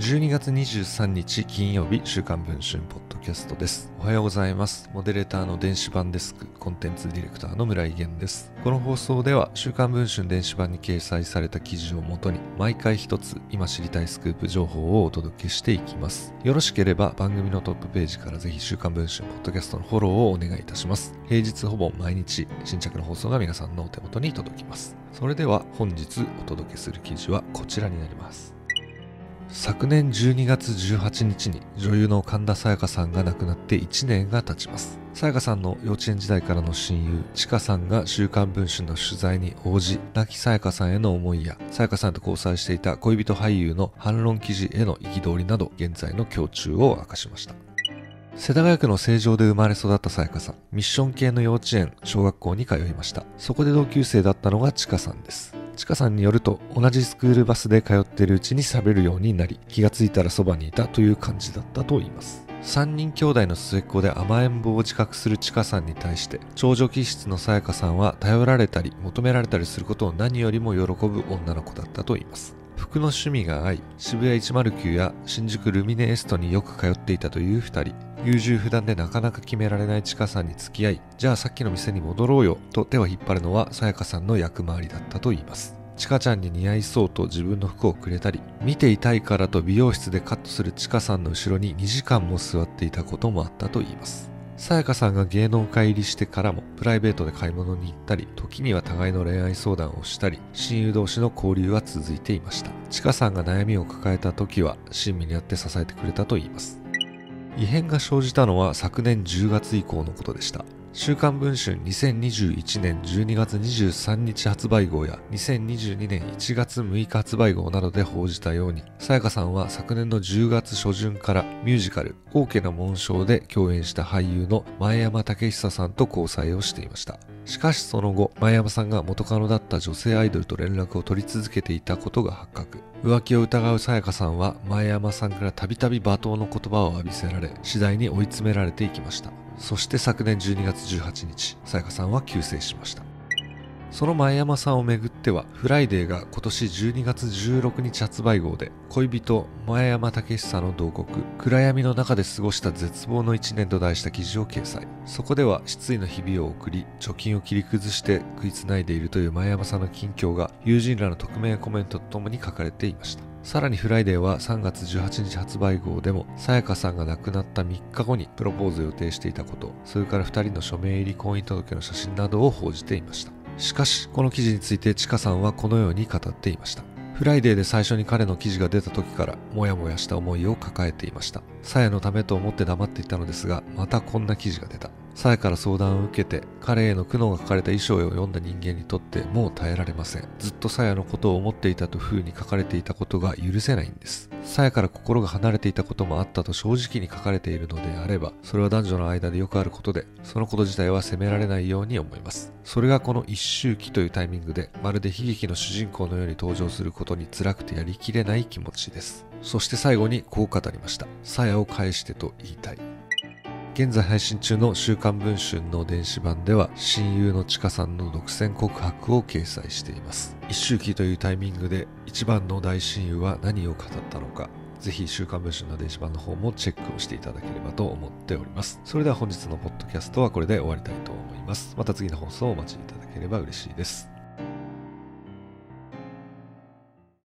12月23日金曜日週刊文春ポッドキャストです。おはようございます。モデレーターの電子版デスクコンテンツディレクターの村井源です。この放送では週刊文春電子版に掲載された記事をもとに毎回一つ今知りたいスクープ情報をお届けしていきます。よろしければ番組のトップページからぜひ週刊文春ポッドキャストのフォローをお願いいたします。平日ほぼ毎日新着の放送が皆さんのお手元に届きます。それでは本日お届けする記事はこちらになります。昨年12月18日に女優の神田沙也加さんが亡くなって1年が経ちます沙也加さんの幼稚園時代からの親友ちかさんが週刊文春の取材に応じ亡き沙也加さんへの思いや沙也加さんと交際していた恋人俳優の反論記事への憤りなど現在の胸中を明かしました世田谷区の成城で生まれ育ったさやかさん。ミッション系の幼稚園、小学校に通いました。そこで同級生だったのがちかさんです。ちかさんによると、同じスクールバスで通っているうちに喋るようになり、気がついたらそばにいたという感じだったといいます。3人兄弟の末っ子で甘えん坊を自覚するちかさんに対して、長女気質のさやかさんは頼られたり求められたりすることを何よりも喜ぶ女の子だったといいます。服の趣味が合い、渋谷109や新宿ルミネエストによく通っていたという2人。優柔不断でなかなか決められないちかさんに付き合い、じゃあさっきの店に戻ろうよと手を引っ張るのはさやかさんの役回りだったと言います。ちかちゃんに似合いそうと自分の服をくれたり、見ていたいからと美容室でカットするちかさんの後ろに2時間も座っていたこともあったと言います。さやかさんが芸能界入りしてからもプライベートで買い物に行ったり、時には互いの恋愛相談をしたり、親友同士の交流は続いていました。ちかさんが悩みを抱えた時は、親身にあって支えてくれたといいます。異変が生じたのは昨年10月以降のことでした。週刊文春2021年12月23日発売号や2022年1月6日発売号などで報じたように、さやかさんは昨年の10月初旬からミュージカル、大きな紋章で共演した俳優の前山武久さんと交際をしていました。しかしその後、前山さんが元カノだった女性アイドルと連絡を取り続けていたことが発覚。浮気を疑うさやかさんは前山さんからたびたび罵倒の言葉を浴びせられ、次第に追い詰められていきました。そして昨年12月18日、さやかさんは急逝しました。その前山さんをめぐっては、フライデーが今年12月16日発売号で、恋人前山剛久の慟哭、暗闇の中で過ごした絶望の1年と題した記事を掲載。そこでは失意の日々を送り、貯金を切り崩して食いつないでいるという前山さんの近況が友人らの匿名コメントとともに書かれていました。さらにフライデーは3月18日発売号でも、さやかさんが亡くなった3日後にプロポーズを予定していたこと、それから2人の署名入り婚姻届の写真などを報じていました。しかし、この記事についてちかさんはこのように語っていました。フライデーで最初に彼の記事が出た時からモヤモヤした思いを抱えていました。さやのためと思って黙っていたのですが、またこんな記事が出た。さやから相談を受けて、彼への苦悩が書かれた遺書を読んだ人間にとってもう耐えられません。ずっとさやのことを思っていたと風に書かれていたことが許せないんです。さやから心が離れていたこともあったと正直に書かれているのであれば、それは男女の間でよくあることで、そのこと自体は責められないように思います。それがこの一周忌というタイミングで、まるで悲劇の主人公のように登場することに辛くてやりきれない気持ちです。そして最後にこう語りました。さやを返してと言いたい。現在配信中の週刊文春の電子版では親友のちかさんの独占告白を掲載しています。一周期というタイミングで一番の大親友は何を語ったのか、ぜひ週刊文春の電子版の方もチェックをしていただければと思っております。それでは本日のポッドキャストはこれで終わりたいと思います。また次の放送をお待ちいただければ嬉しいです。